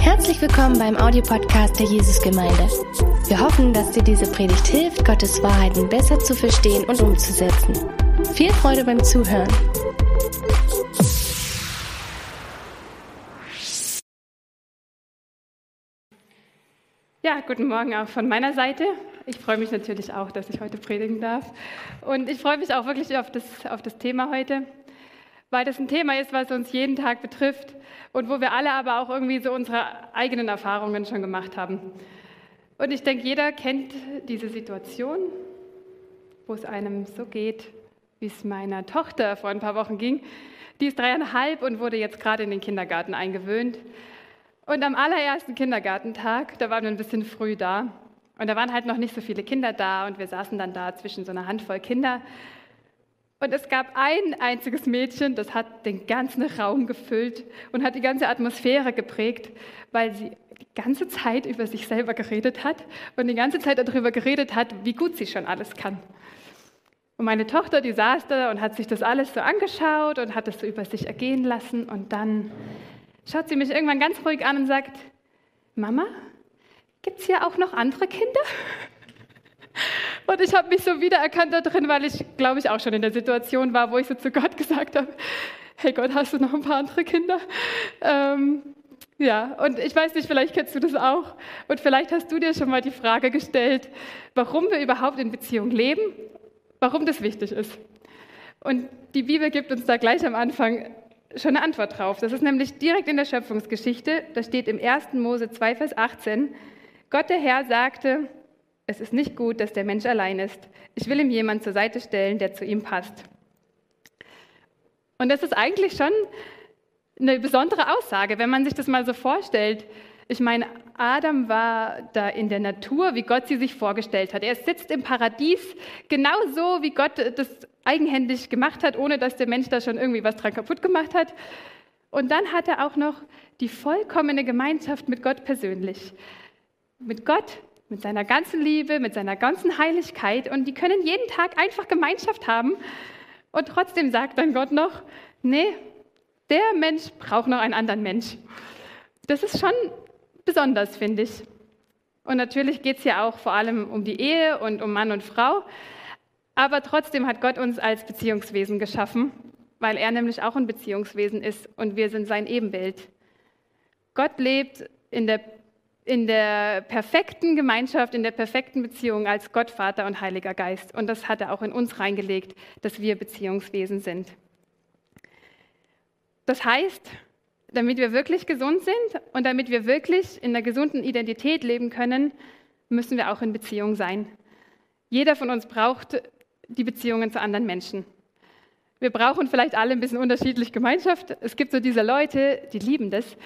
Herzlich willkommen beim Audiopodcast der Jesusgemeinde. Wir hoffen, dass dir diese Predigt hilft, Gottes Wahrheiten besser zu verstehen und umzusetzen. Viel Freude beim Zuhören. Ja, guten Morgen auch von meiner Seite. Ich freue mich natürlich auch, dass ich heute predigen darf. Und ich freue mich auch wirklich auf das, auf das Thema heute, weil das ein Thema ist, was uns jeden Tag betrifft und wo wir alle aber auch irgendwie so unsere eigenen Erfahrungen schon gemacht haben. Und ich denke, jeder kennt diese Situation, wo es einem so geht, wie es meiner Tochter vor ein paar Wochen ging. Die ist dreieinhalb und wurde jetzt gerade in den Kindergarten eingewöhnt. Und am allerersten Kindergartentag, da waren wir ein bisschen früh da. Und da waren halt noch nicht so viele Kinder da und wir saßen dann da zwischen so einer Handvoll Kinder. Und es gab ein einziges Mädchen, das hat den ganzen Raum gefüllt und hat die ganze Atmosphäre geprägt, weil sie die ganze Zeit über sich selber geredet hat und die ganze Zeit darüber geredet hat, wie gut sie schon alles kann. Und meine Tochter, die saß da und hat sich das alles so angeschaut und hat es so über sich ergehen lassen. Und dann schaut sie mich irgendwann ganz ruhig an und sagt, Mama, gibt es hier auch noch andere Kinder? Und ich habe mich so wiedererkannt da drin, weil ich, glaube ich, auch schon in der Situation war, wo ich so zu Gott gesagt habe, hey Gott, hast du noch ein paar andere Kinder? Ähm, ja, und ich weiß nicht, vielleicht kennst du das auch. Und vielleicht hast du dir schon mal die Frage gestellt, warum wir überhaupt in Beziehung leben, warum das wichtig ist. Und die Bibel gibt uns da gleich am Anfang schon eine Antwort drauf. Das ist nämlich direkt in der Schöpfungsgeschichte. Da steht im 1. Mose 2, Vers 18, Gott der Herr sagte, es ist nicht gut, dass der Mensch allein ist. Ich will ihm jemand zur Seite stellen, der zu ihm passt. Und das ist eigentlich schon eine besondere Aussage, wenn man sich das mal so vorstellt. Ich meine, Adam war da in der Natur, wie Gott sie sich vorgestellt hat. Er sitzt im Paradies, genauso wie Gott das eigenhändig gemacht hat, ohne dass der Mensch da schon irgendwie was dran kaputt gemacht hat. Und dann hat er auch noch die vollkommene Gemeinschaft mit Gott persönlich. Mit Gott, mit seiner ganzen Liebe, mit seiner ganzen Heiligkeit und die können jeden Tag einfach Gemeinschaft haben. Und trotzdem sagt dann Gott noch, nee, der Mensch braucht noch einen anderen Mensch. Das ist schon besonders, finde ich. Und natürlich geht es hier auch vor allem um die Ehe und um Mann und Frau. Aber trotzdem hat Gott uns als Beziehungswesen geschaffen, weil er nämlich auch ein Beziehungswesen ist und wir sind sein Ebenbild. Gott lebt in der in der perfekten Gemeinschaft, in der perfekten Beziehung als Gott, Vater und Heiliger Geist. Und das hat er auch in uns reingelegt, dass wir Beziehungswesen sind. Das heißt, damit wir wirklich gesund sind und damit wir wirklich in einer gesunden Identität leben können, müssen wir auch in Beziehung sein. Jeder von uns braucht die Beziehungen zu anderen Menschen. Wir brauchen vielleicht alle ein bisschen unterschiedlich Gemeinschaft. Es gibt so diese Leute, die lieben das,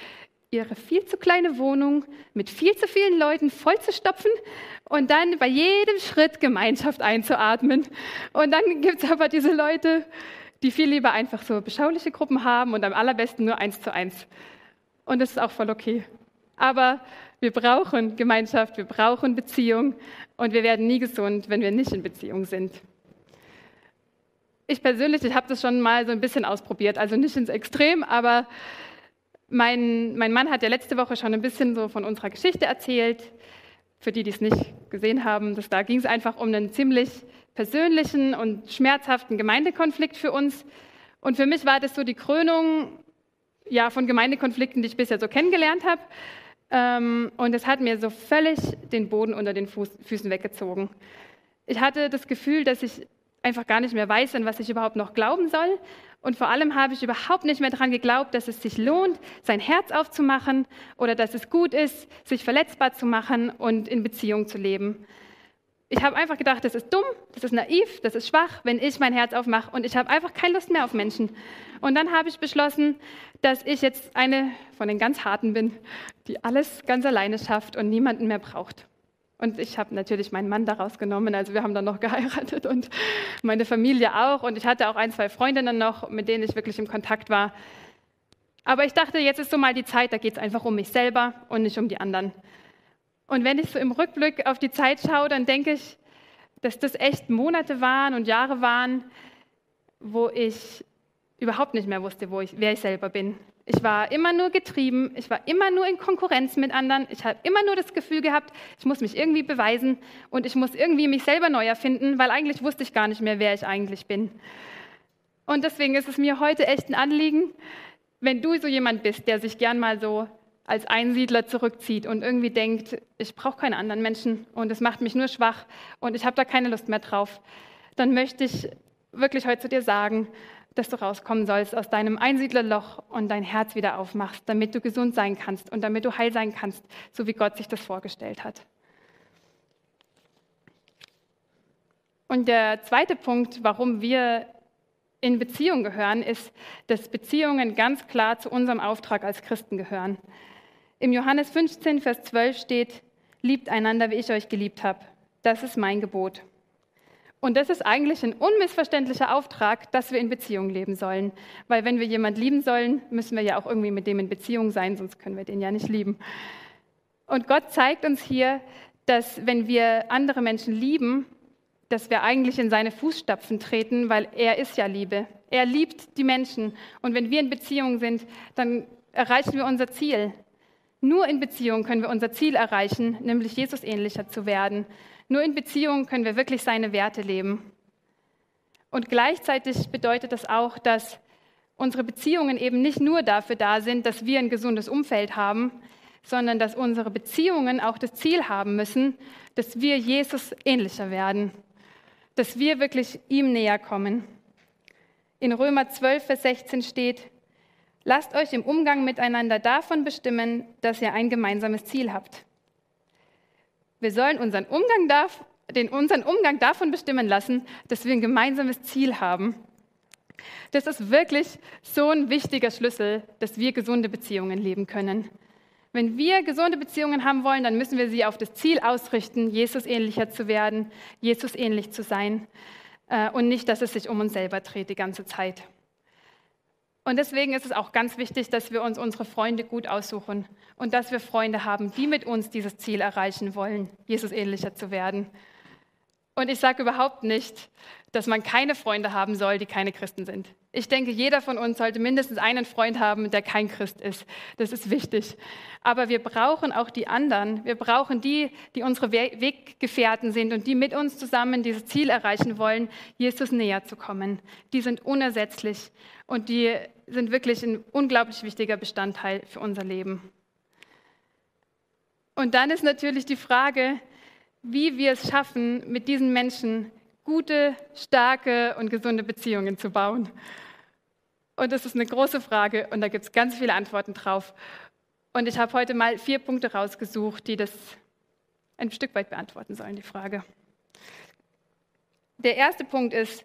ihre viel zu kleine Wohnung mit viel zu vielen Leuten vollzustopfen und dann bei jedem Schritt Gemeinschaft einzuatmen. Und dann gibt es aber diese Leute, die viel lieber einfach so beschauliche Gruppen haben und am allerbesten nur eins zu eins. Und das ist auch voll okay. Aber wir brauchen Gemeinschaft, wir brauchen Beziehung und wir werden nie gesund, wenn wir nicht in Beziehung sind. Ich persönlich, ich habe das schon mal so ein bisschen ausprobiert, also nicht ins Extrem, aber mein, mein Mann hat ja letzte Woche schon ein bisschen so von unserer Geschichte erzählt. Für die, die es nicht gesehen haben, das, da ging es einfach um einen ziemlich persönlichen und schmerzhaften Gemeindekonflikt für uns. Und für mich war das so die Krönung ja, von Gemeindekonflikten, die ich bisher so kennengelernt habe. Ähm, und es hat mir so völlig den Boden unter den Fuß, Füßen weggezogen. Ich hatte das Gefühl, dass ich einfach gar nicht mehr weiß, an was ich überhaupt noch glauben soll. Und vor allem habe ich überhaupt nicht mehr daran geglaubt, dass es sich lohnt, sein Herz aufzumachen oder dass es gut ist, sich verletzbar zu machen und in Beziehung zu leben. Ich habe einfach gedacht, das ist dumm, das ist naiv, das ist schwach, wenn ich mein Herz aufmache und ich habe einfach keine Lust mehr auf Menschen. Und dann habe ich beschlossen, dass ich jetzt eine von den ganz harten bin, die alles ganz alleine schafft und niemanden mehr braucht. Und ich habe natürlich meinen Mann daraus genommen. Also wir haben dann noch geheiratet und meine Familie auch. Und ich hatte auch ein, zwei Freundinnen noch, mit denen ich wirklich im Kontakt war. Aber ich dachte, jetzt ist so mal die Zeit, da geht es einfach um mich selber und nicht um die anderen. Und wenn ich so im Rückblick auf die Zeit schaue, dann denke ich, dass das echt Monate waren und Jahre waren, wo ich überhaupt nicht mehr wusste, wo ich, wer ich selber bin, Ich war immer nur getrieben, ich war immer nur in Konkurrenz mit anderen, ich habe immer nur das Gefühl gehabt, ich muss mich irgendwie beweisen und ich muss irgendwie mich selber neu erfinden, weil eigentlich wusste ich gar nicht mehr, wer ich eigentlich bin. Und deswegen ist es mir heute echt ein Anliegen, wenn du so jemand bist, der sich gern mal so als Einsiedler zurückzieht und irgendwie denkt, ich brauche keine anderen Menschen und es macht mich nur schwach und ich habe da keine Lust mehr drauf, dann möchte ich wirklich heute zu dir sagen, dass du rauskommen sollst aus deinem Einsiedlerloch und dein Herz wieder aufmachst, damit du gesund sein kannst und damit du heil sein kannst, so wie Gott sich das vorgestellt hat. Und der zweite Punkt, warum wir in Beziehung gehören, ist, dass Beziehungen ganz klar zu unserem Auftrag als Christen gehören. Im Johannes 15, Vers 12 steht, liebt einander, wie ich euch geliebt habe. Das ist mein Gebot. Und das ist eigentlich ein unmissverständlicher Auftrag, dass wir in Beziehung leben sollen. Weil wenn wir jemand lieben sollen, müssen wir ja auch irgendwie mit dem in Beziehung sein, sonst können wir den ja nicht lieben. Und Gott zeigt uns hier, dass wenn wir andere Menschen lieben, dass wir eigentlich in seine Fußstapfen treten, weil er ist ja Liebe. Er liebt die Menschen. Und wenn wir in Beziehung sind, dann erreichen wir unser Ziel. Nur in Beziehung können wir unser Ziel erreichen, nämlich Jesus ähnlicher zu werden. Nur in Beziehung können wir wirklich seine Werte leben. Und gleichzeitig bedeutet das auch, dass unsere Beziehungen eben nicht nur dafür da sind, dass wir ein gesundes Umfeld haben, sondern dass unsere Beziehungen auch das Ziel haben müssen, dass wir Jesus ähnlicher werden, dass wir wirklich ihm näher kommen. In Römer 12, Vers 16 steht, lasst euch im Umgang miteinander davon bestimmen, dass ihr ein gemeinsames Ziel habt. Wir sollen unseren Umgang, darf, den, unseren Umgang davon bestimmen lassen, dass wir ein gemeinsames Ziel haben. Das ist wirklich so ein wichtiger Schlüssel, dass wir gesunde Beziehungen leben können. Wenn wir gesunde Beziehungen haben wollen, dann müssen wir sie auf das Ziel ausrichten, Jesus ähnlicher zu werden, Jesus ähnlich zu sein äh, und nicht, dass es sich um uns selber dreht die ganze Zeit. Und deswegen ist es auch ganz wichtig, dass wir uns unsere Freunde gut aussuchen und dass wir Freunde haben, die mit uns dieses Ziel erreichen wollen, Jesus ähnlicher zu werden. Und ich sage überhaupt nicht, dass man keine Freunde haben soll, die keine Christen sind. Ich denke, jeder von uns sollte mindestens einen Freund haben, der kein Christ ist. Das ist wichtig. Aber wir brauchen auch die anderen. Wir brauchen die, die unsere Weggefährten sind und die mit uns zusammen dieses Ziel erreichen wollen, Jesus näher zu kommen. Die sind unersetzlich und die sind wirklich ein unglaublich wichtiger Bestandteil für unser Leben. Und dann ist natürlich die Frage, wie wir es schaffen, mit diesen Menschen gute, starke und gesunde Beziehungen zu bauen. Und das ist eine große Frage und da gibt es ganz viele Antworten drauf. Und ich habe heute mal vier Punkte rausgesucht, die das ein Stück weit beantworten sollen, die Frage. Der erste Punkt ist,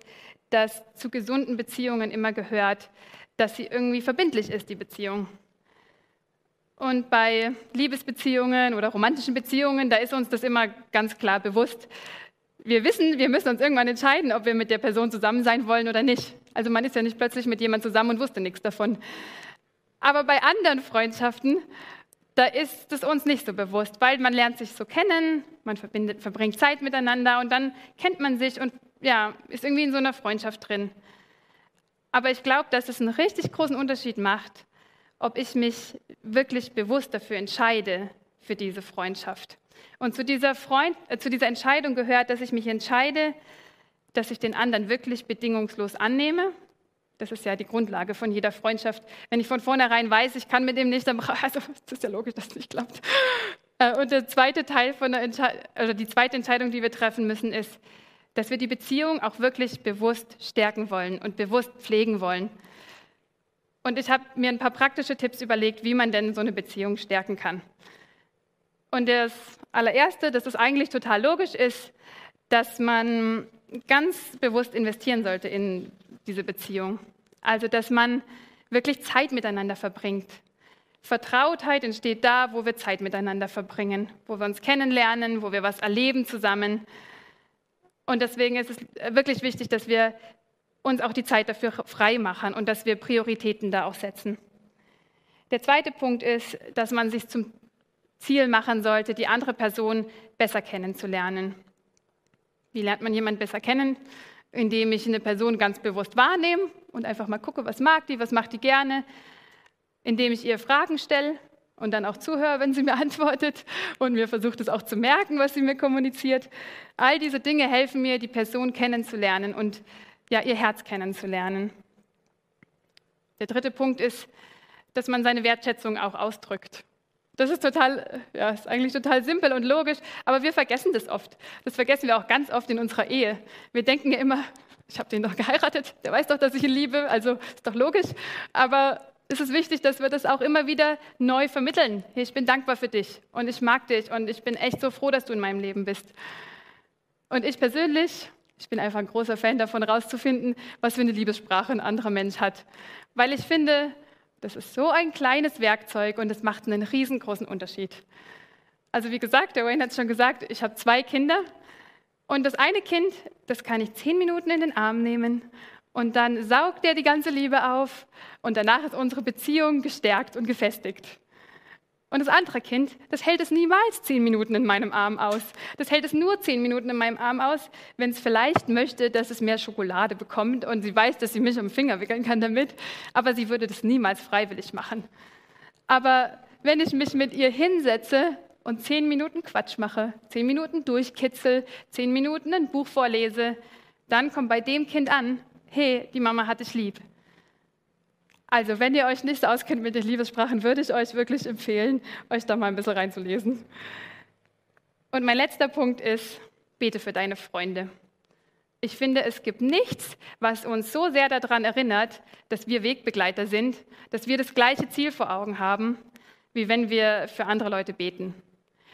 dass zu gesunden Beziehungen immer gehört, dass sie irgendwie verbindlich ist, die Beziehung. Und bei Liebesbeziehungen oder romantischen Beziehungen, da ist uns das immer ganz klar bewusst. Wir wissen, wir müssen uns irgendwann entscheiden, ob wir mit der Person zusammen sein wollen oder nicht. Also man ist ja nicht plötzlich mit jemandem zusammen und wusste nichts davon. Aber bei anderen Freundschaften, da ist es uns nicht so bewusst, weil man lernt sich so kennen, man verbringt Zeit miteinander und dann kennt man sich und ja, ist irgendwie in so einer Freundschaft drin. Aber ich glaube, dass es einen richtig großen Unterschied macht, ob ich mich wirklich bewusst dafür entscheide, für diese Freundschaft. Und zu dieser, Freund, äh, zu dieser Entscheidung gehört, dass ich mich entscheide, dass ich den anderen wirklich bedingungslos annehme. Das ist ja die Grundlage von jeder Freundschaft. Wenn ich von vornherein weiß, ich kann mit dem nicht, dann also das ist ja logisch, dass es nicht klappt. Äh, und der zweite Teil von der also die zweite Entscheidung, die wir treffen müssen, ist, dass wir die Beziehung auch wirklich bewusst stärken wollen und bewusst pflegen wollen. Und ich habe mir ein paar praktische Tipps überlegt, wie man denn so eine Beziehung stärken kann. Und das allererste, das ist eigentlich total logisch, ist, dass man ganz bewusst investieren sollte in diese Beziehung. Also, dass man wirklich Zeit miteinander verbringt. Vertrautheit entsteht da, wo wir Zeit miteinander verbringen, wo wir uns kennenlernen, wo wir was erleben zusammen. Und deswegen ist es wirklich wichtig, dass wir uns auch die Zeit dafür frei machen und dass wir Prioritäten da auch setzen. Der zweite Punkt ist, dass man sich zum Ziel machen sollte, die andere Person besser kennenzulernen. Wie lernt man jemanden besser kennen? Indem ich eine Person ganz bewusst wahrnehme und einfach mal gucke, was mag die, was macht die gerne. indem ich ihr Fragen stelle und dann auch zuhöre, wenn sie mir antwortet und mir versucht es auch zu merken, was sie mir kommuniziert. All diese Dinge helfen mir, die Person kennenzulernen und ja, ihr Herz kennenzulernen. Der dritte Punkt ist, dass man seine Wertschätzung auch ausdrückt. Das ist total, ja, ist eigentlich total simpel und logisch, aber wir vergessen das oft. Das vergessen wir auch ganz oft in unserer Ehe. Wir denken ja immer, ich habe den doch geheiratet, der weiß doch, dass ich ihn liebe, also ist doch logisch. Aber es ist wichtig, dass wir das auch immer wieder neu vermitteln. Ich bin dankbar für dich und ich mag dich und ich bin echt so froh, dass du in meinem Leben bist. Und ich persönlich, ich bin einfach ein großer Fan davon, herauszufinden, was für eine Liebessprache ein anderer Mensch hat. Weil ich finde, das ist so ein kleines Werkzeug und es macht einen riesengroßen Unterschied. Also wie gesagt, der Wayne hat es schon gesagt, ich habe zwei Kinder und das eine Kind, das kann ich zehn Minuten in den Arm nehmen und dann saugt er die ganze Liebe auf und danach ist unsere Beziehung gestärkt und gefestigt. Und das andere Kind, das hält es niemals zehn Minuten in meinem Arm aus. Das hält es nur zehn Minuten in meinem Arm aus, wenn es vielleicht möchte, dass es mehr Schokolade bekommt und sie weiß, dass sie mich am Finger wickeln kann damit. Aber sie würde das niemals freiwillig machen. Aber wenn ich mich mit ihr hinsetze und zehn Minuten Quatsch mache, zehn Minuten durchkitzel, zehn Minuten ein Buch vorlese, dann kommt bei dem Kind an, hey, die Mama hat dich lieb. Also, wenn ihr euch nicht auskennt mit den Liebessprachen, würde ich euch wirklich empfehlen, euch da mal ein bisschen reinzulesen. Und mein letzter Punkt ist, bete für deine Freunde. Ich finde, es gibt nichts, was uns so sehr daran erinnert, dass wir Wegbegleiter sind, dass wir das gleiche Ziel vor Augen haben, wie wenn wir für andere Leute beten.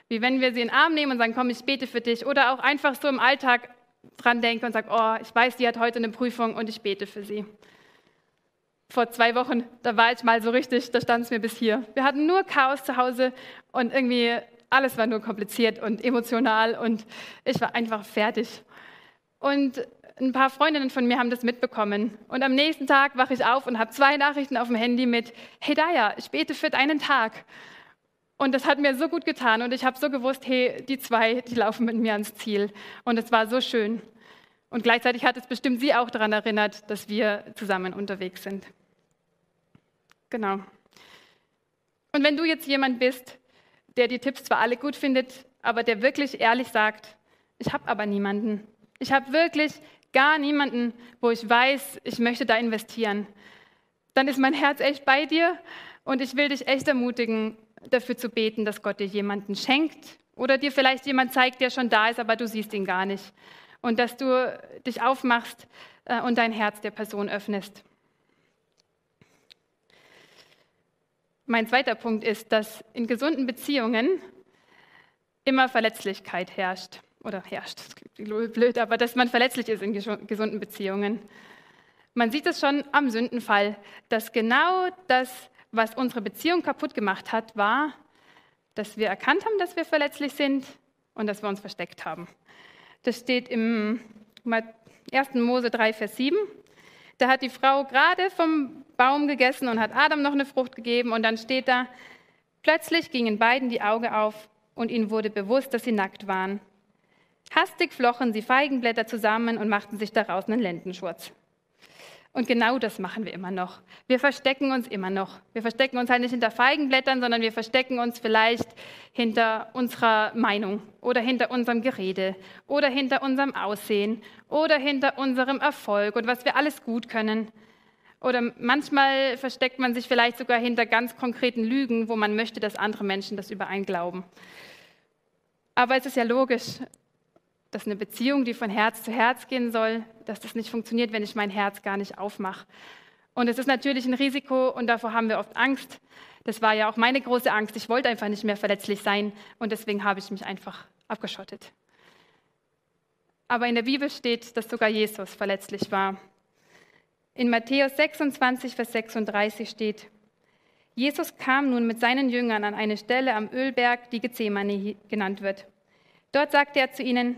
Wie wenn wir sie in den Arm nehmen und sagen, komm, ich bete für dich. Oder auch einfach so im Alltag dran denke und sage, oh, ich weiß, die hat heute eine Prüfung und ich bete für sie vor zwei Wochen, da war ich mal so richtig, da stand es mir bis hier. Wir hatten nur Chaos zu Hause und irgendwie alles war nur kompliziert und emotional und ich war einfach fertig. Und ein paar Freundinnen von mir haben das mitbekommen. Und am nächsten Tag wache ich auf und habe zwei Nachrichten auf dem Handy mit, hey Daya, ich bete für deinen Tag. Und das hat mir so gut getan und ich habe so gewusst, hey, die zwei, die laufen mit mir ans Ziel. Und es war so schön. Und gleichzeitig hat es bestimmt sie auch daran erinnert, dass wir zusammen unterwegs sind. Genau. Und wenn du jetzt jemand bist, der die Tipps zwar alle gut findet, aber der wirklich ehrlich sagt, ich habe aber niemanden. Ich habe wirklich gar niemanden, wo ich weiß, ich möchte da investieren. Dann ist mein Herz echt bei dir und ich will dich echt ermutigen, dafür zu beten, dass Gott dir jemanden schenkt oder dir vielleicht jemand zeigt, der schon da ist, aber du siehst ihn gar nicht. Und dass du dich aufmachst äh, und dein Herz der Person öffnest. Mein zweiter Punkt ist, dass in gesunden Beziehungen immer Verletzlichkeit herrscht. Oder herrscht, das klingt blöd, aber dass man verletzlich ist in gesunden Beziehungen. Man sieht es schon am Sündenfall, dass genau das, was unsere Beziehung kaputt gemacht hat, war, dass wir erkannt haben, dass wir verletzlich sind und dass wir uns versteckt haben. Das steht im 1. Mose 3, Vers 7. Da hat die Frau gerade vom Baum gegessen und hat Adam noch eine Frucht gegeben und dann steht da, plötzlich gingen beiden die Augen auf und ihnen wurde bewusst, dass sie nackt waren. Hastig flochen sie Feigenblätter zusammen und machten sich daraus einen Lendenschurz. Und genau das machen wir immer noch. Wir verstecken uns immer noch. Wir verstecken uns halt nicht hinter Feigenblättern, sondern wir verstecken uns vielleicht hinter unserer Meinung oder hinter unserem Gerede oder hinter unserem Aussehen oder hinter unserem Erfolg und was wir alles gut können. Oder manchmal versteckt man sich vielleicht sogar hinter ganz konkreten Lügen, wo man möchte, dass andere Menschen das überein glauben. Aber es ist ja logisch, dass eine Beziehung, die von Herz zu Herz gehen soll, dass das nicht funktioniert, wenn ich mein Herz gar nicht aufmache. Und es ist natürlich ein Risiko und davor haben wir oft Angst. Das war ja auch meine große Angst. Ich wollte einfach nicht mehr verletzlich sein und deswegen habe ich mich einfach abgeschottet. Aber in der Bibel steht, dass sogar Jesus verletzlich war. In Matthäus 26, Vers 36 steht, Jesus kam nun mit seinen Jüngern an eine Stelle am Ölberg, die Gethsemane genannt wird. Dort sagte er zu ihnen,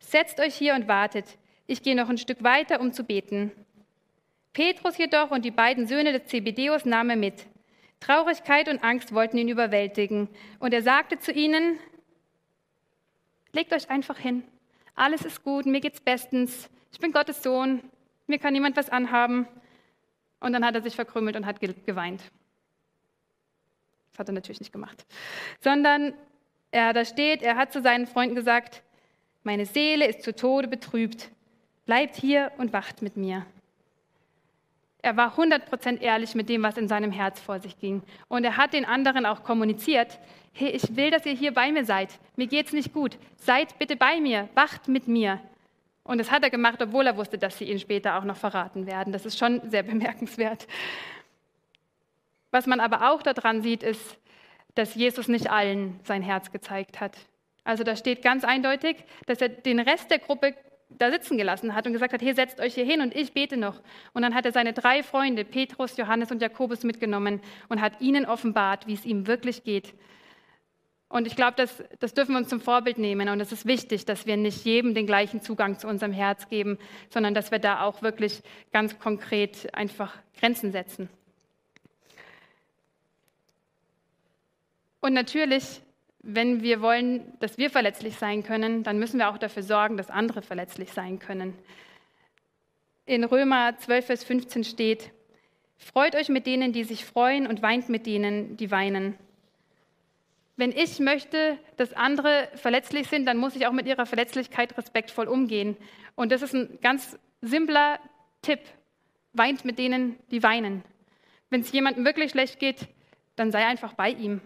Setzt euch hier und wartet. Ich gehe noch ein Stück weiter, um zu beten. Petrus jedoch und die beiden Söhne des Zebedeus nahm er mit. Traurigkeit und Angst wollten ihn überwältigen. Und er sagte zu ihnen, legt euch einfach hin. Alles ist gut, mir geht's bestens. Ich bin Gottes Sohn. Mir kann niemand was anhaben. Und dann hat er sich verkrümmelt und hat geweint. Das hat er natürlich nicht gemacht. Sondern er da steht, er hat zu seinen Freunden gesagt, meine Seele ist zu Tode betrübt. Bleibt hier und wacht mit mir. Er war 100% ehrlich mit dem, was in seinem Herz vor sich ging. Und er hat den anderen auch kommuniziert, hey, ich will, dass ihr hier bei mir seid. Mir geht's nicht gut. Seid bitte bei mir, wacht mit mir. Und das hat er gemacht, obwohl er wusste, dass sie ihn später auch noch verraten werden. Das ist schon sehr bemerkenswert. Was man aber auch daran sieht, ist, dass Jesus nicht allen sein Herz gezeigt hat. Also da steht ganz eindeutig, dass er den Rest der Gruppe da sitzen gelassen hat und gesagt hat, hier setzt euch hier hin und ich bete noch. Und dann hat er seine drei Freunde, Petrus, Johannes und Jakobus, mitgenommen und hat ihnen offenbart, wie es ihm wirklich geht. Und ich glaube, das, das dürfen wir uns zum Vorbild nehmen. Und es ist wichtig, dass wir nicht jedem den gleichen Zugang zu unserem Herz geben, sondern dass wir da auch wirklich ganz konkret einfach Grenzen setzen. Und natürlich, wenn wir wollen, dass wir verletzlich sein können, dann müssen wir auch dafür sorgen, dass andere verletzlich sein können. In Römer 12, Vers 15 steht, Freut euch mit denen, die sich freuen und weint mit denen, die weinen. Wenn ich möchte, dass andere verletzlich sind, dann muss ich auch mit ihrer Verletzlichkeit respektvoll umgehen. Und das ist ein ganz simpler Tipp. Weint mit denen, die weinen. Wenn es jemandem wirklich schlecht geht, dann sei einfach bei ihm.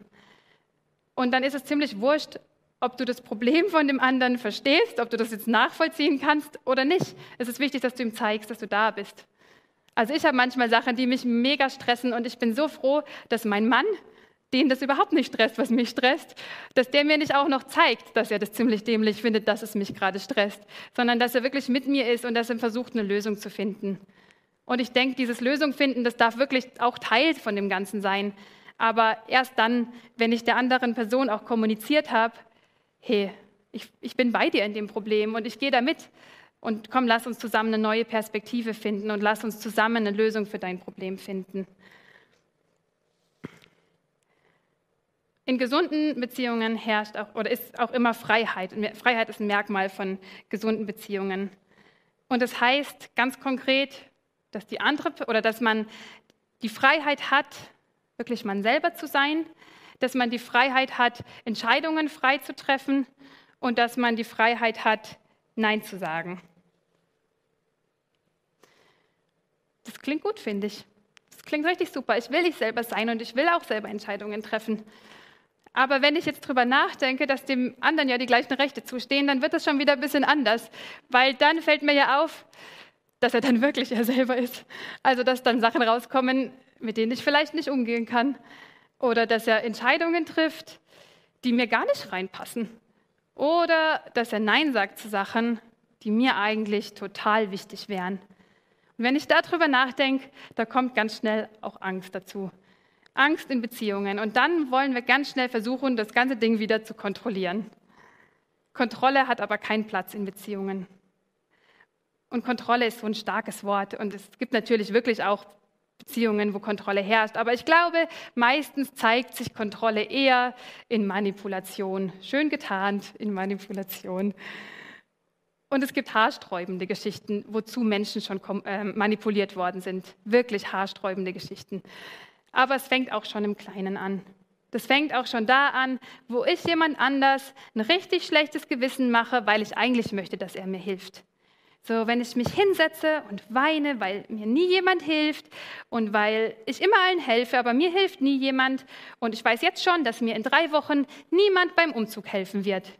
Und dann ist es ziemlich wurscht, ob du das Problem von dem anderen verstehst, ob du das jetzt nachvollziehen kannst oder nicht. Es ist wichtig, dass du ihm zeigst, dass du da bist. Also ich habe manchmal Sachen, die mich mega stressen und ich bin so froh, dass mein Mann, den das überhaupt nicht stresst, was mich stresst, dass der mir nicht auch noch zeigt, dass er das ziemlich dämlich findet, dass es mich gerade stresst, sondern dass er wirklich mit mir ist und dass er versucht, eine Lösung zu finden. Und ich denke, dieses Lösung finden, das darf wirklich auch Teil von dem Ganzen sein. Aber erst dann, wenn ich der anderen Person auch kommuniziert habe, hey, ich, ich bin bei dir in dem Problem und ich gehe da mit. Und komm, lass uns zusammen eine neue Perspektive finden und lass uns zusammen eine Lösung für dein Problem finden. In gesunden Beziehungen herrscht auch oder ist auch immer Freiheit. Freiheit ist ein Merkmal von gesunden Beziehungen. Und das heißt ganz konkret, dass die andere oder dass man die Freiheit hat, wirklich man selber zu sein, dass man die Freiheit hat, Entscheidungen frei zu treffen und dass man die Freiheit hat, Nein zu sagen. Das klingt gut, finde ich. Das klingt richtig super. Ich will ich selber sein und ich will auch selber Entscheidungen treffen. Aber wenn ich jetzt drüber nachdenke, dass dem anderen ja die gleichen Rechte zustehen, dann wird das schon wieder ein bisschen anders, weil dann fällt mir ja auf, dass er dann wirklich er selber ist. Also dass dann Sachen rauskommen, mit denen ich vielleicht nicht umgehen kann. Oder dass er Entscheidungen trifft, die mir gar nicht reinpassen. Oder dass er Nein sagt zu Sachen, die mir eigentlich total wichtig wären. Und wenn ich darüber nachdenke, da kommt ganz schnell auch Angst dazu. Angst in Beziehungen. Und dann wollen wir ganz schnell versuchen, das ganze Ding wieder zu kontrollieren. Kontrolle hat aber keinen Platz in Beziehungen. Und Kontrolle ist so ein starkes Wort. Und es gibt natürlich wirklich auch Beziehungen, wo Kontrolle herrscht. Aber ich glaube, meistens zeigt sich Kontrolle eher in Manipulation. Schön getarnt in Manipulation. Und es gibt haarsträubende Geschichten, wozu Menschen schon äh, manipuliert worden sind. Wirklich haarsträubende Geschichten. Aber es fängt auch schon im Kleinen an. Das fängt auch schon da an, wo ich jemand anders ein richtig schlechtes Gewissen mache, weil ich eigentlich möchte, dass er mir hilft. So, wenn ich mich hinsetze und weine, weil mir nie jemand hilft und weil ich immer allen helfe, aber mir hilft nie jemand und ich weiß jetzt schon, dass mir in drei Wochen niemand beim Umzug helfen wird.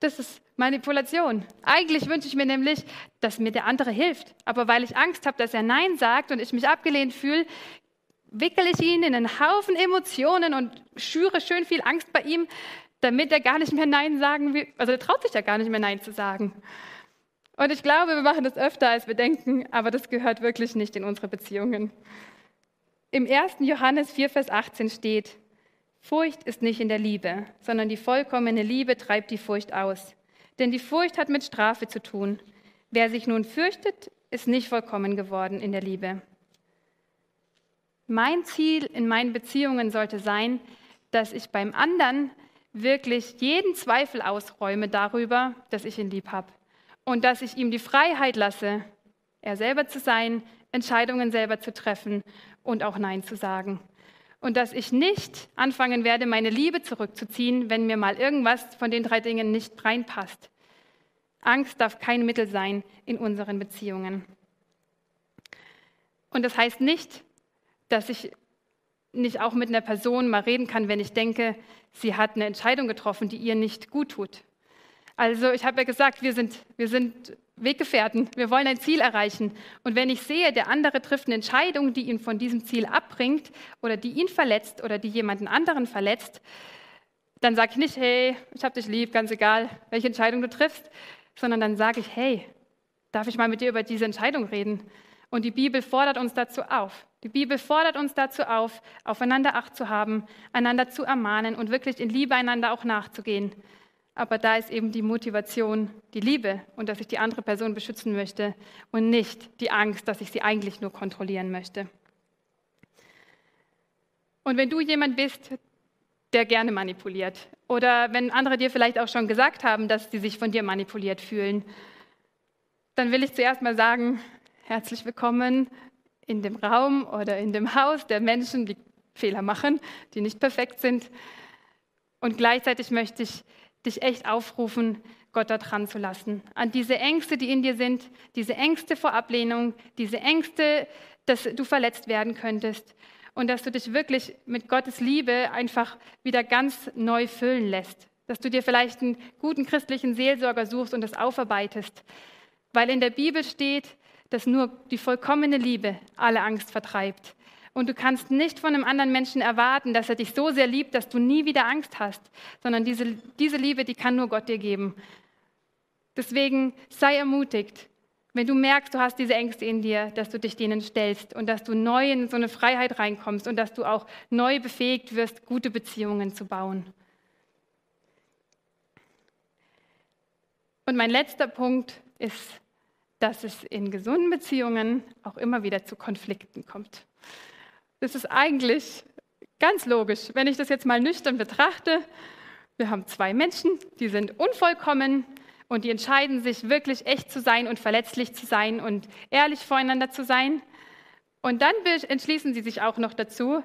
Das ist Manipulation. Eigentlich wünsche ich mir nämlich, dass mir der andere hilft. Aber weil ich Angst habe, dass er Nein sagt und ich mich abgelehnt fühle, wickel ich ihn in einen Haufen Emotionen und schüre schön viel Angst bei ihm, damit er gar nicht mehr Nein sagen will. Also er traut sich ja gar nicht mehr Nein zu sagen. Und ich glaube, wir machen das öfter, als wir denken, aber das gehört wirklich nicht in unsere Beziehungen. Im 1. Johannes 4, Vers 18 steht, Furcht ist nicht in der Liebe, sondern die vollkommene Liebe treibt die Furcht aus. Denn die Furcht hat mit Strafe zu tun. Wer sich nun fürchtet, ist nicht vollkommen geworden in der Liebe. Mein Ziel in meinen Beziehungen sollte sein, dass ich beim anderen wirklich jeden Zweifel ausräume darüber, dass ich ihn lieb habe und dass ich ihm die Freiheit lasse, er selber zu sein, Entscheidungen selber zu treffen und auch Nein zu sagen. und dass ich nicht anfangen werde, meine Liebe zurückzuziehen, wenn mir mal irgendwas von den drei Dingen nicht reinpasst. Angst darf kein Mittel sein in unseren Beziehungen. Und das heißt nicht, dass ich nicht auch mit einer Person mal reden kann, wenn ich denke, sie hat eine Entscheidung getroffen, die ihr nicht gut tut. Also ich habe ja gesagt, wir sind, wir sind Weggefährten, wir wollen ein Ziel erreichen. Und wenn ich sehe, der andere trifft eine Entscheidung, die ihn von diesem Ziel abbringt oder die ihn verletzt oder die jemanden anderen verletzt, dann sage ich nicht, hey, ich habe dich lieb, ganz egal, welche Entscheidung du triffst, sondern dann sage ich, hey, darf ich mal mit dir über diese Entscheidung reden? Und die Bibel fordert uns dazu auf. Die Bibel fordert uns dazu auf, aufeinander Acht zu haben, einander zu ermahnen und wirklich in Liebe einander auch nachzugehen. Aber da ist eben die Motivation die Liebe und dass ich die andere Person beschützen möchte und nicht die Angst, dass ich sie eigentlich nur kontrollieren möchte. Und wenn du jemand bist, der gerne manipuliert oder wenn andere dir vielleicht auch schon gesagt haben, dass sie sich von dir manipuliert fühlen, dann will ich zuerst mal sagen, herzlich willkommen in dem Raum oder in dem Haus der Menschen, die Fehler machen, die nicht perfekt sind. Und gleichzeitig möchte ich dich echt aufrufen, Gott da dran zu lassen. An diese Ängste, die in dir sind, diese Ängste vor Ablehnung, diese Ängste, dass du verletzt werden könntest und dass du dich wirklich mit Gottes Liebe einfach wieder ganz neu füllen lässt. Dass du dir vielleicht einen guten christlichen Seelsorger suchst und das aufarbeitest. Weil in der Bibel steht, dass nur die vollkommene Liebe alle Angst vertreibt. Und du kannst nicht von einem anderen Menschen erwarten, dass er dich so sehr liebt, dass du nie wieder Angst hast, sondern diese, diese Liebe, die kann nur Gott dir geben. Deswegen sei ermutigt, wenn du merkst, du hast diese Ängste in dir, dass du dich denen stellst und dass du neu in so eine Freiheit reinkommst und dass du auch neu befähigt wirst, gute Beziehungen zu bauen. Und mein letzter Punkt ist, dass es in gesunden Beziehungen auch immer wieder zu Konflikten kommt. Das ist eigentlich ganz logisch. Wenn ich das jetzt mal nüchtern betrachte, wir haben zwei Menschen, die sind unvollkommen und die entscheiden sich wirklich echt zu sein und verletzlich zu sein und ehrlich voreinander zu sein. Und dann entschließen sie sich auch noch dazu,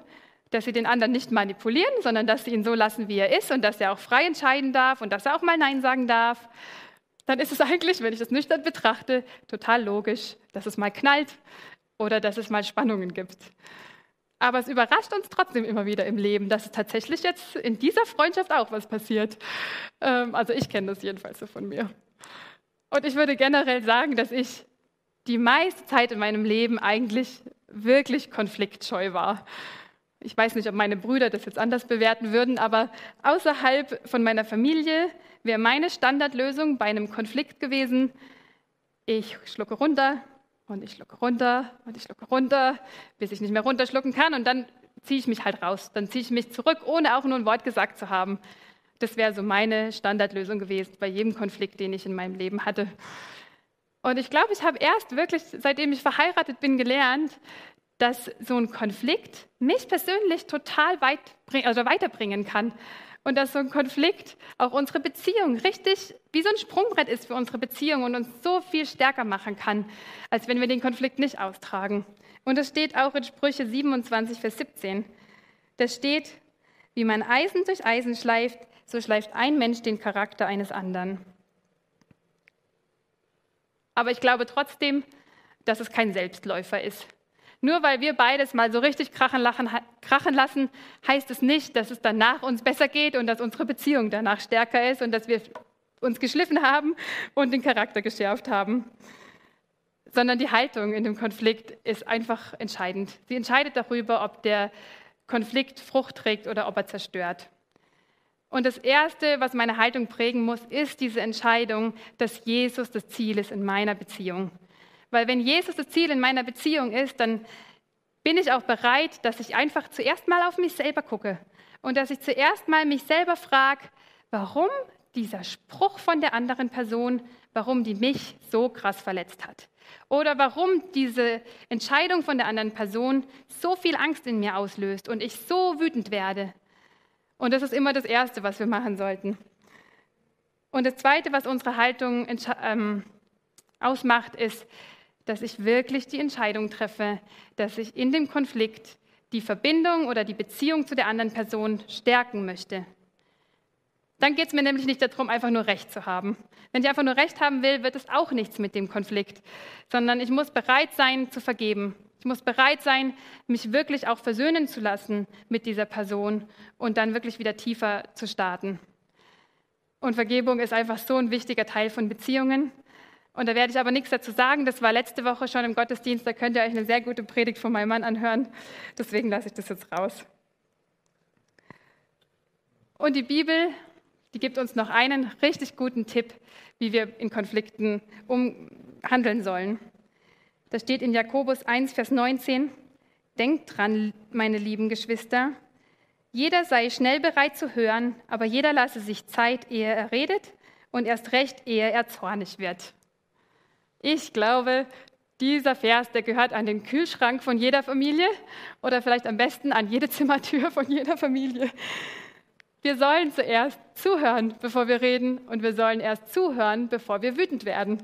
dass sie den anderen nicht manipulieren, sondern dass sie ihn so lassen, wie er ist und dass er auch frei entscheiden darf und dass er auch mal Nein sagen darf. Dann ist es eigentlich, wenn ich das nüchtern betrachte, total logisch, dass es mal knallt oder dass es mal Spannungen gibt. Aber es überrascht uns trotzdem immer wieder im Leben, dass es tatsächlich jetzt in dieser Freundschaft auch was passiert. Ähm, also ich kenne das jedenfalls so von mir. Und ich würde generell sagen, dass ich die meiste Zeit in meinem Leben eigentlich wirklich konfliktscheu war. Ich weiß nicht, ob meine Brüder das jetzt anders bewerten würden, aber außerhalb von meiner Familie wäre meine Standardlösung bei einem Konflikt gewesen, ich schlucke runter, und ich schlucke runter und ich schlucke runter, bis ich nicht mehr runterschlucken kann und dann ziehe ich mich halt raus. Dann ziehe ich mich zurück, ohne auch nur ein Wort gesagt zu haben. Das wäre so meine Standardlösung gewesen bei jedem Konflikt, den ich in meinem Leben hatte. Und ich glaube, ich habe erst wirklich, seitdem ich verheiratet bin, gelernt, dass so ein Konflikt mich persönlich total weit, also weiterbringen kann und dass so ein Konflikt auch unsere Beziehung richtig wie so ein Sprungbrett ist für unsere Beziehung und uns so viel stärker machen kann, als wenn wir den Konflikt nicht austragen. Und das steht auch in Sprüche 27, Vers 17. Da steht, wie man Eisen durch Eisen schleift, so schleift ein Mensch den Charakter eines anderen. Aber ich glaube trotzdem, dass es kein Selbstläufer ist. Nur weil wir beides mal so richtig krachen, lachen, krachen lassen, heißt es nicht, dass es danach uns besser geht und dass unsere Beziehung danach stärker ist und dass wir uns geschliffen haben und den Charakter geschärft haben. Sondern die Haltung in dem Konflikt ist einfach entscheidend. Sie entscheidet darüber, ob der Konflikt Frucht trägt oder ob er zerstört. Und das Erste, was meine Haltung prägen muss, ist diese Entscheidung, dass Jesus das Ziel ist in meiner Beziehung. Weil wenn Jesus das Ziel in meiner Beziehung ist, dann bin ich auch bereit, dass ich einfach zuerst mal auf mich selber gucke und dass ich zuerst mal mich selber frage, warum dieser Spruch von der anderen Person, warum die mich so krass verletzt hat. Oder warum diese Entscheidung von der anderen Person so viel Angst in mir auslöst und ich so wütend werde. Und das ist immer das Erste, was wir machen sollten. Und das Zweite, was unsere Haltung ähm, ausmacht, ist, dass ich wirklich die Entscheidung treffe, dass ich in dem Konflikt die Verbindung oder die Beziehung zu der anderen Person stärken möchte. Dann geht es mir nämlich nicht darum, einfach nur Recht zu haben. Wenn ich einfach nur Recht haben will, wird es auch nichts mit dem Konflikt, sondern ich muss bereit sein zu vergeben. Ich muss bereit sein, mich wirklich auch versöhnen zu lassen mit dieser Person und dann wirklich wieder tiefer zu starten. Und Vergebung ist einfach so ein wichtiger Teil von Beziehungen. Und da werde ich aber nichts dazu sagen. Das war letzte Woche schon im Gottesdienst. Da könnt ihr euch eine sehr gute Predigt von meinem Mann anhören. Deswegen lasse ich das jetzt raus. Und die Bibel, die gibt uns noch einen richtig guten Tipp, wie wir in Konflikten umhandeln sollen. Da steht in Jakobus 1, Vers 19, Denkt dran, meine lieben Geschwister, jeder sei schnell bereit zu hören, aber jeder lasse sich Zeit, ehe er redet und erst recht, ehe er zornig wird. Ich glaube, dieser Vers, der gehört an den Kühlschrank von jeder Familie oder vielleicht am besten an jede Zimmertür von jeder Familie. Wir sollen zuerst zuhören, bevor wir reden und wir sollen erst zuhören, bevor wir wütend werden.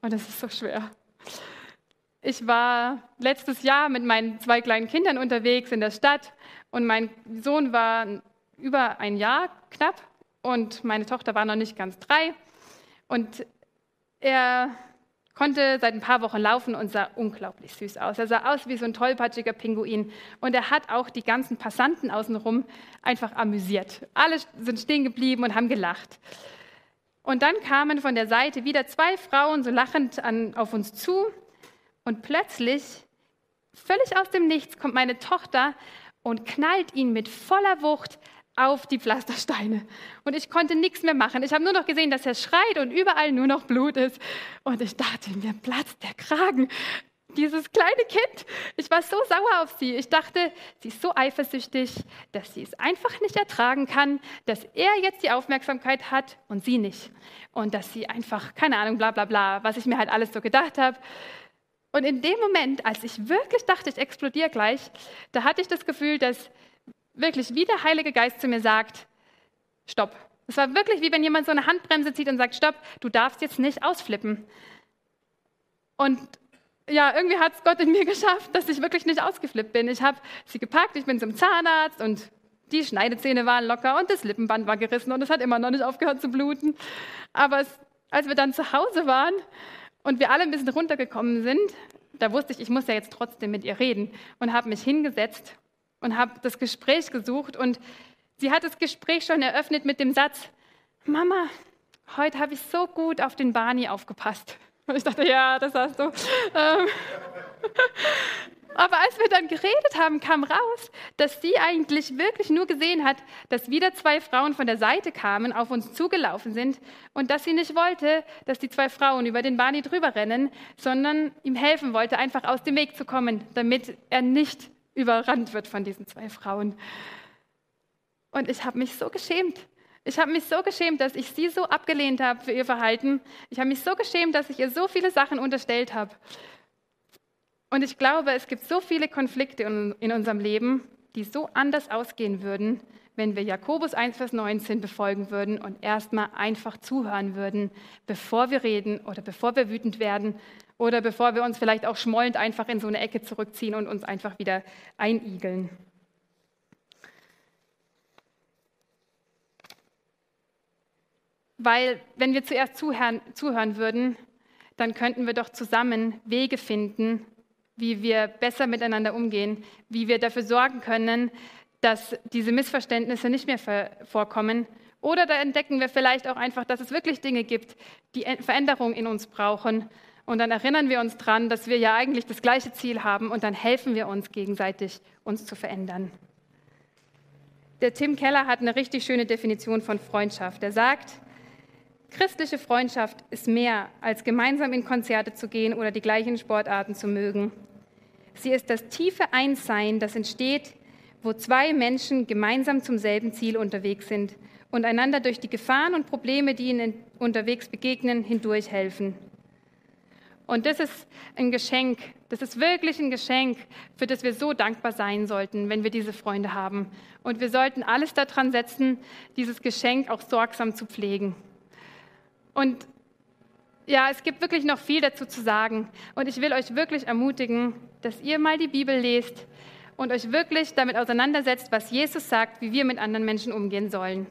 Und das ist so schwer. Ich war letztes Jahr mit meinen zwei kleinen Kindern unterwegs in der Stadt und mein Sohn war über ein Jahr knapp und meine Tochter war noch nicht ganz drei. Und er konnte seit ein paar Wochen laufen und sah unglaublich süß aus. Er sah aus wie so ein tollpatschiger Pinguin. Und er hat auch die ganzen Passanten außenrum einfach amüsiert. Alle sind stehen geblieben und haben gelacht. Und dann kamen von der Seite wieder zwei Frauen so lachend an, auf uns zu. Und plötzlich, völlig aus dem Nichts, kommt meine Tochter und knallt ihn mit voller Wucht auf die Pflastersteine. Und ich konnte nichts mehr machen. Ich habe nur noch gesehen, dass er schreit und überall nur noch Blut ist. Und ich dachte, mir platzt der Kragen. Dieses kleine Kind, ich war so sauer auf sie. Ich dachte, sie ist so eifersüchtig, dass sie es einfach nicht ertragen kann, dass er jetzt die Aufmerksamkeit hat und sie nicht. Und dass sie einfach, keine Ahnung, bla bla bla, was ich mir halt alles so gedacht habe. Und in dem Moment, als ich wirklich dachte, ich explodiere gleich, da hatte ich das Gefühl, dass wirklich wie der Heilige Geist zu mir sagt, stopp. Es war wirklich wie wenn jemand so eine Handbremse zieht und sagt, stopp, du darfst jetzt nicht ausflippen. Und ja, irgendwie hat es Gott in mir geschafft, dass ich wirklich nicht ausgeflippt bin. Ich habe sie gepackt, ich bin zum Zahnarzt und die Schneidezähne waren locker und das Lippenband war gerissen und es hat immer noch nicht aufgehört zu bluten. Aber es, als wir dann zu Hause waren und wir alle ein bisschen runtergekommen sind, da wusste ich, ich muss ja jetzt trotzdem mit ihr reden und habe mich hingesetzt und habe das Gespräch gesucht. Und sie hat das Gespräch schon eröffnet mit dem Satz, Mama, heute habe ich so gut auf den Barney aufgepasst. Und ich dachte, ja, das hast du. Ähm. Aber als wir dann geredet haben, kam raus, dass sie eigentlich wirklich nur gesehen hat, dass wieder zwei Frauen von der Seite kamen, auf uns zugelaufen sind und dass sie nicht wollte, dass die zwei Frauen über den Barney drüber rennen, sondern ihm helfen wollte, einfach aus dem Weg zu kommen, damit er nicht überrannt wird von diesen zwei Frauen. Und ich habe mich so geschämt. Ich habe mich so geschämt, dass ich sie so abgelehnt habe für ihr Verhalten. Ich habe mich so geschämt, dass ich ihr so viele Sachen unterstellt habe. Und ich glaube, es gibt so viele Konflikte in, unserem Leben, die so anders ausgehen würden, wenn wir Jakobus 1, Vers 19 befolgen würden und erstmal einfach zuhören würden, bevor wir reden oder bevor wir wütend werden oder bevor wir uns vielleicht auch schmollend einfach in so eine Ecke zurückziehen und uns einfach wieder einigeln. Weil wenn wir zuerst zuhören, zuhören würden, dann könnten wir doch zusammen Wege finden, wie wir besser miteinander umgehen, wie wir dafür sorgen können, dass diese Missverständnisse nicht mehr vorkommen. Oder da entdecken wir vielleicht auch einfach, dass es wirklich Dinge gibt, die Veränderung in uns brauchen und dann erinnern wir uns dran, dass wir ja eigentlich das gleiche Ziel haben und dann helfen wir uns gegenseitig, uns zu verändern. Der Tim Keller hat eine richtig schöne Definition von Freundschaft. Er sagt, christliche Freundschaft ist mehr als gemeinsam in Konzerte zu gehen oder die gleichen Sportarten zu mögen. Sie ist das tiefe Einssein, das entsteht, wo zwei Menschen gemeinsam zum selben Ziel unterwegs sind und einander durch die Gefahren und Probleme, die ihnen unterwegs begegnen, hindurch helfen. Und das ist ein Geschenk, das ist wirklich ein Geschenk, für das wir so dankbar sein sollten, wenn wir diese Freunde haben. Und wir sollten alles daran setzen, dieses Geschenk auch sorgsam zu pflegen. Und ja, es gibt wirklich noch viel dazu zu sagen. Und ich will euch wirklich ermutigen, dass ihr mal die Bibel lest und euch wirklich damit auseinandersetzt, was Jesus sagt, wie wir mit anderen Menschen umgehen sollen.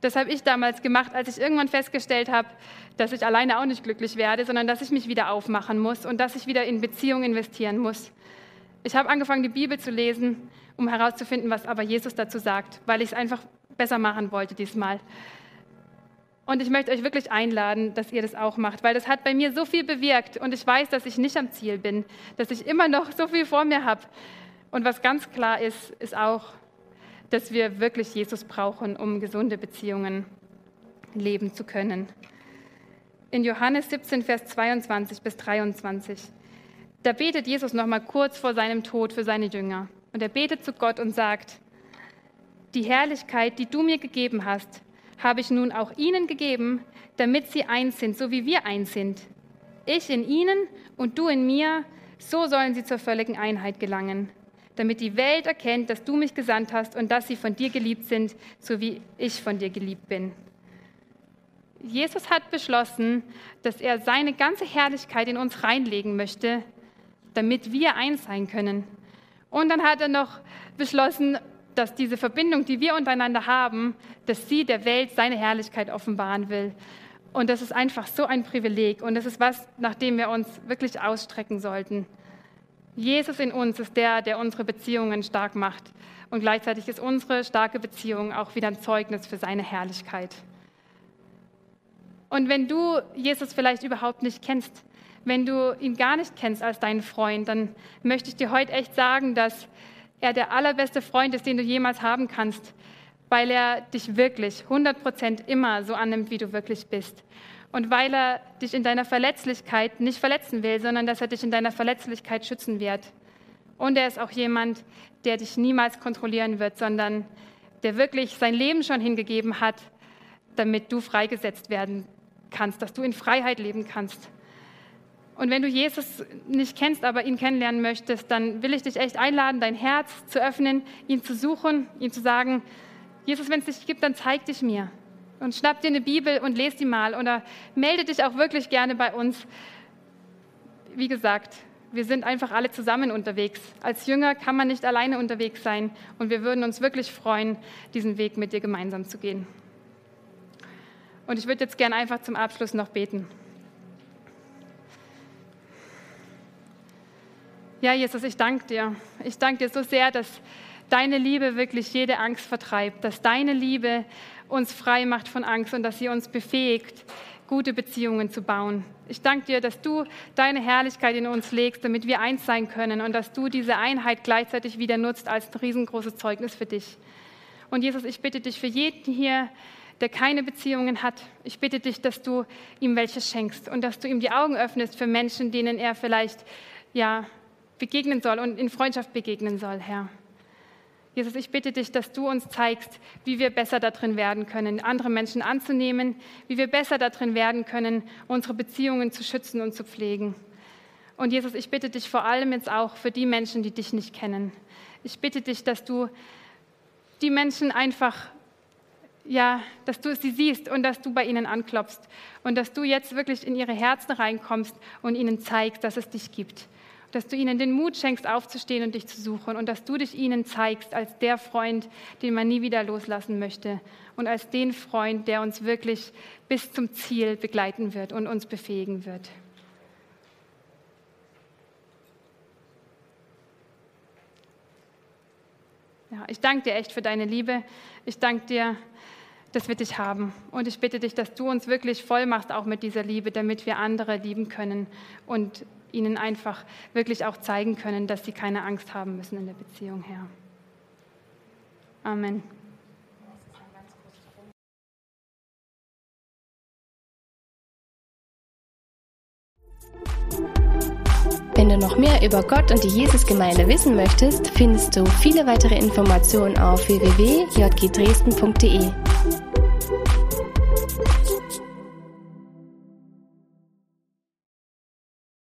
Das habe ich damals gemacht, als ich irgendwann festgestellt habe, dass ich alleine auch nicht glücklich werde, sondern dass ich mich wieder aufmachen muss und dass ich wieder in Beziehungen investieren muss. Ich habe angefangen, die Bibel zu lesen, um herauszufinden, was aber Jesus dazu sagt, weil ich es einfach besser machen wollte diesmal. Und ich möchte euch wirklich einladen, dass ihr das auch macht, weil das hat bei mir so viel bewirkt und ich weiß, dass ich nicht am Ziel bin, dass ich immer noch so viel vor mir habe. Und was ganz klar ist, ist auch, dass wir wirklich Jesus brauchen, um gesunde Beziehungen leben zu können. In Johannes 17, Vers 22 bis 23, da betet Jesus noch mal kurz vor seinem Tod für seine Jünger. Und er betet zu Gott und sagt, die Herrlichkeit, die du mir gegeben hast, habe ich nun auch ihnen gegeben, damit sie eins sind, so wie wir eins sind. Ich in ihnen und du in mir, so sollen sie zur völligen Einheit gelangen damit die Welt erkennt, dass du mich gesandt hast und dass sie von dir geliebt sind, so wie ich von dir geliebt bin. Jesus hat beschlossen, dass er seine ganze Herrlichkeit in uns reinlegen möchte, damit wir eins sein können. Und dann hat er noch beschlossen, dass diese Verbindung, die wir untereinander haben, dass sie der Welt seine Herrlichkeit offenbaren will. Und das ist einfach so ein Privileg und das ist was, nach dem wir uns wirklich ausstrecken sollten. Jesus in uns ist der, der unsere Beziehungen stark macht. Und gleichzeitig ist unsere starke Beziehung auch wieder ein Zeugnis für seine Herrlichkeit. Und wenn du Jesus vielleicht überhaupt nicht kennst, wenn du ihn gar nicht kennst als deinen Freund, dann möchte ich dir heute echt sagen, dass er der allerbeste Freund ist, den du jemals haben kannst, weil er dich wirklich 100% immer so annimmt, wie du wirklich bist und weil er dich in deiner Verletzlichkeit nicht verletzen will, sondern dass er dich in deiner Verletzlichkeit schützen wird. Und er ist auch jemand, der dich niemals kontrollieren wird, sondern der wirklich sein Leben schon hingegeben hat, damit du freigesetzt werden kannst, dass du in Freiheit leben kannst. Und wenn du Jesus nicht kennst, aber ihn kennenlernen möchtest, dann will ich dich echt einladen, dein Herz zu öffnen, ihn zu suchen, ihm zu sagen, Jesus, wenn es dich gibt, dann zeig dich mir und schnapp dir eine Bibel und lese die mal oder melde dich auch wirklich gerne bei uns. Wie gesagt, wir sind einfach alle zusammen unterwegs. Als Jünger kann man nicht alleine unterwegs sein und wir würden uns wirklich freuen, diesen Weg mit dir gemeinsam zu gehen. Und ich würde jetzt gerne einfach zum Abschluss noch beten. Ja, Jesus, ich danke dir. Ich danke dir so sehr, dass deine Liebe wirklich jede Angst vertreibt, dass deine Liebe uns frei macht von Angst und dass sie uns befähigt, gute Beziehungen zu bauen. Ich danke dir, dass du deine Herrlichkeit in uns legst, damit wir eins sein können und dass du diese Einheit gleichzeitig wieder nutzt als ein riesengroßes Zeugnis für dich. Und Jesus, ich bitte dich für jeden hier, der keine Beziehungen hat, ich bitte dich, dass du ihm welche schenkst und dass du ihm die Augen öffnest für Menschen, denen er vielleicht ja begegnen soll und in Freundschaft begegnen soll, Herr. Jesus, ich bitte dich, dass du uns zeigst, wie wir besser darin werden können, andere Menschen anzunehmen, wie wir besser darin werden können, unsere Beziehungen zu schützen und zu pflegen. Und Jesus, ich bitte dich vor allem jetzt auch für die Menschen, die dich nicht kennen. Ich bitte dich, dass du die Menschen einfach, ja, dass du sie siehst und dass du bei ihnen anklopfst und dass du jetzt wirklich in ihre Herzen reinkommst und ihnen zeigst, dass es dich gibt dass du ihnen den Mut schenkst, aufzustehen und dich zu suchen und dass du dich ihnen zeigst als der Freund, den man nie wieder loslassen möchte und als den Freund, der uns wirklich bis zum Ziel begleiten wird und uns befähigen wird. Ja, ich danke dir echt für deine Liebe. Ich danke dir, dass wir dich haben. Und ich bitte dich, dass du uns wirklich voll machst, auch mit dieser Liebe, damit wir andere lieben können und ihnen einfach wirklich auch zeigen können, dass sie keine Angst haben müssen in der Beziehung, Herr. Amen. Wenn du noch mehr über Gott und die Jesusgemeinde wissen möchtest, findest du viele weitere Informationen auf www.jgdresden.de.